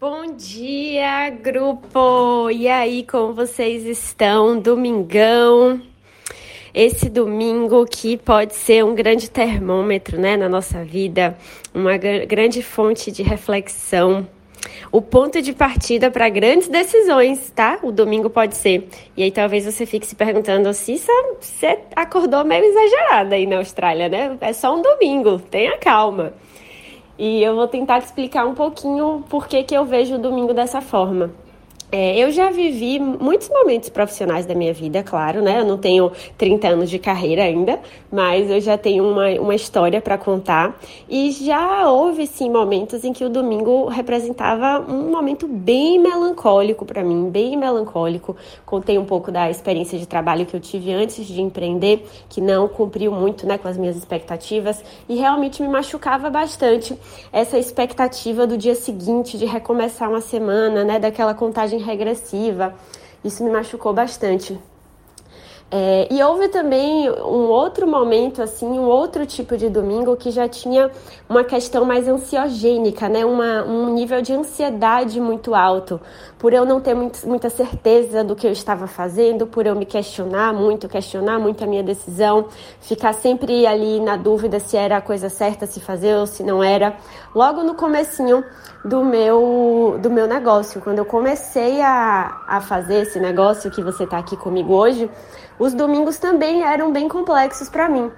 Bom dia, grupo! E aí, como vocês estão? Domingão. Esse domingo que pode ser um grande termômetro, né, na nossa vida, uma grande fonte de reflexão, o ponto de partida para grandes decisões, tá? O domingo pode ser. E aí talvez você fique se perguntando se você acordou meio exagerada aí na Austrália, né? É só um domingo, tenha calma. E eu vou tentar te explicar um pouquinho por que, que eu vejo o domingo dessa forma. É, eu já vivi muitos momentos profissionais da minha vida, claro, né? Eu não tenho 30 anos de carreira ainda, mas eu já tenho uma, uma história para contar. E já houve, sim, momentos em que o domingo representava um momento bem melancólico para mim, bem melancólico. Contei um pouco da experiência de trabalho que eu tive antes de empreender, que não cumpriu muito né, com as minhas expectativas, e realmente me machucava bastante essa expectativa do dia seguinte, de recomeçar uma semana, né? Daquela contagem regressiva. Isso me machucou bastante. É, e houve também um outro momento, assim, um outro tipo de domingo que já tinha uma questão mais ansiogênica, né? Uma, um nível de ansiedade muito alto, por eu não ter muito, muita certeza do que eu estava fazendo, por eu me questionar muito, questionar muito a minha decisão, ficar sempre ali na dúvida se era a coisa certa se fazer ou se não era. Logo no comecinho do meu, do meu negócio, quando eu comecei a, a fazer esse negócio que você está aqui comigo hoje, os domingos também eram bem complexos para mim,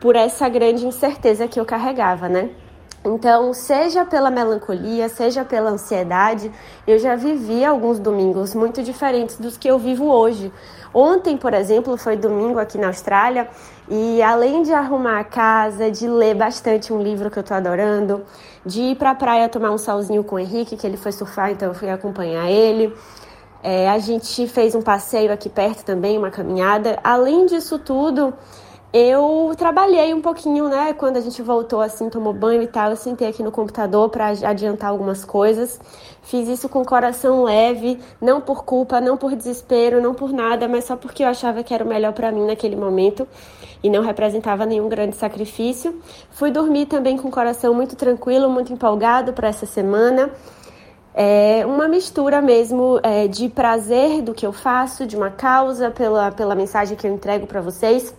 por essa grande incerteza que eu carregava, né? Então, seja pela melancolia, seja pela ansiedade, eu já vivi alguns domingos muito diferentes dos que eu vivo hoje. Ontem, por exemplo, foi domingo aqui na Austrália e além de arrumar a casa, de ler bastante um livro que eu tô adorando, de ir pra praia tomar um solzinho com o Henrique, que ele foi surfar, então eu fui acompanhar ele. É, a gente fez um passeio aqui perto também, uma caminhada. Além disso tudo, eu trabalhei um pouquinho, né? Quando a gente voltou, assim, tomou banho e tal, eu sentei aqui no computador para adiantar algumas coisas. Fiz isso com coração leve, não por culpa, não por desespero, não por nada, mas só porque eu achava que era o melhor para mim naquele momento e não representava nenhum grande sacrifício. Fui dormir também com o coração muito tranquilo, muito empolgado para essa semana. É uma mistura mesmo é, de prazer do que eu faço, de uma causa, pela, pela mensagem que eu entrego para vocês.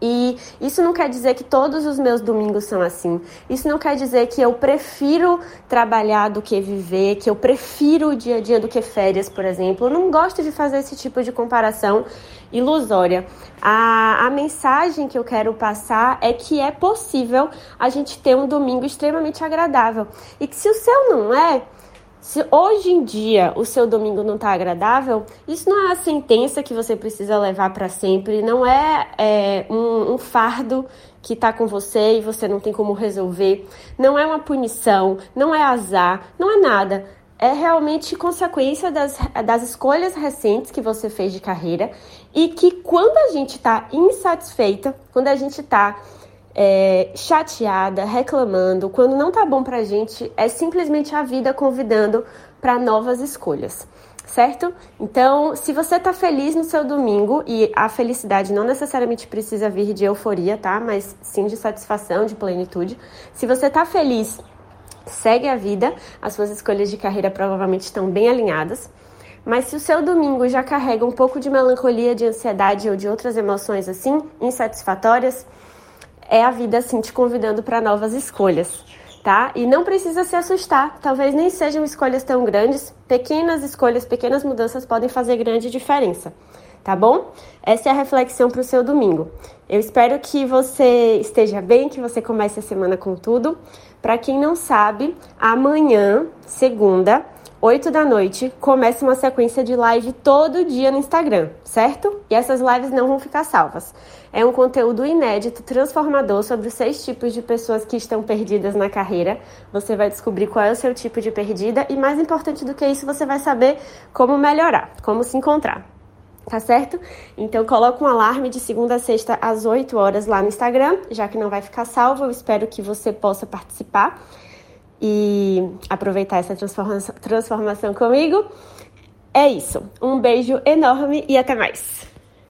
E isso não quer dizer que todos os meus domingos são assim. Isso não quer dizer que eu prefiro trabalhar do que viver, que eu prefiro o dia a dia do que férias, por exemplo. Eu não gosto de fazer esse tipo de comparação ilusória. A, a mensagem que eu quero passar é que é possível a gente ter um domingo extremamente agradável. E que se o seu não é, se hoje em dia o seu domingo não está agradável, isso não é a sentença que você precisa levar para sempre, não é, é um, um fardo que está com você e você não tem como resolver, não é uma punição, não é azar, não é nada. É realmente consequência das, das escolhas recentes que você fez de carreira e que quando a gente está insatisfeita, quando a gente está é, chateada, reclamando, quando não tá bom pra gente, é simplesmente a vida convidando para novas escolhas, certo? Então, se você tá feliz no seu domingo, e a felicidade não necessariamente precisa vir de euforia, tá? Mas sim de satisfação, de plenitude. Se você tá feliz, segue a vida, as suas escolhas de carreira provavelmente estão bem alinhadas. Mas se o seu domingo já carrega um pouco de melancolia, de ansiedade ou de outras emoções assim, insatisfatórias, é a vida assim te convidando para novas escolhas, tá? E não precisa se assustar, talvez nem sejam escolhas tão grandes, pequenas escolhas, pequenas mudanças podem fazer grande diferença, tá bom? Essa é a reflexão para o seu domingo. Eu espero que você esteja bem, que você comece a semana com tudo. Para quem não sabe, amanhã, segunda, 8 da noite, começa uma sequência de live todo dia no Instagram, certo? E essas lives não vão ficar salvas. É um conteúdo inédito, transformador sobre os seis tipos de pessoas que estão perdidas na carreira. Você vai descobrir qual é o seu tipo de perdida e, mais importante do que isso, você vai saber como melhorar, como se encontrar. Tá certo? Então coloca um alarme de segunda a sexta às 8 horas lá no Instagram, já que não vai ficar salvo, eu espero que você possa participar e aproveitar essa transformação, transformação comigo. É isso. Um beijo enorme e até mais.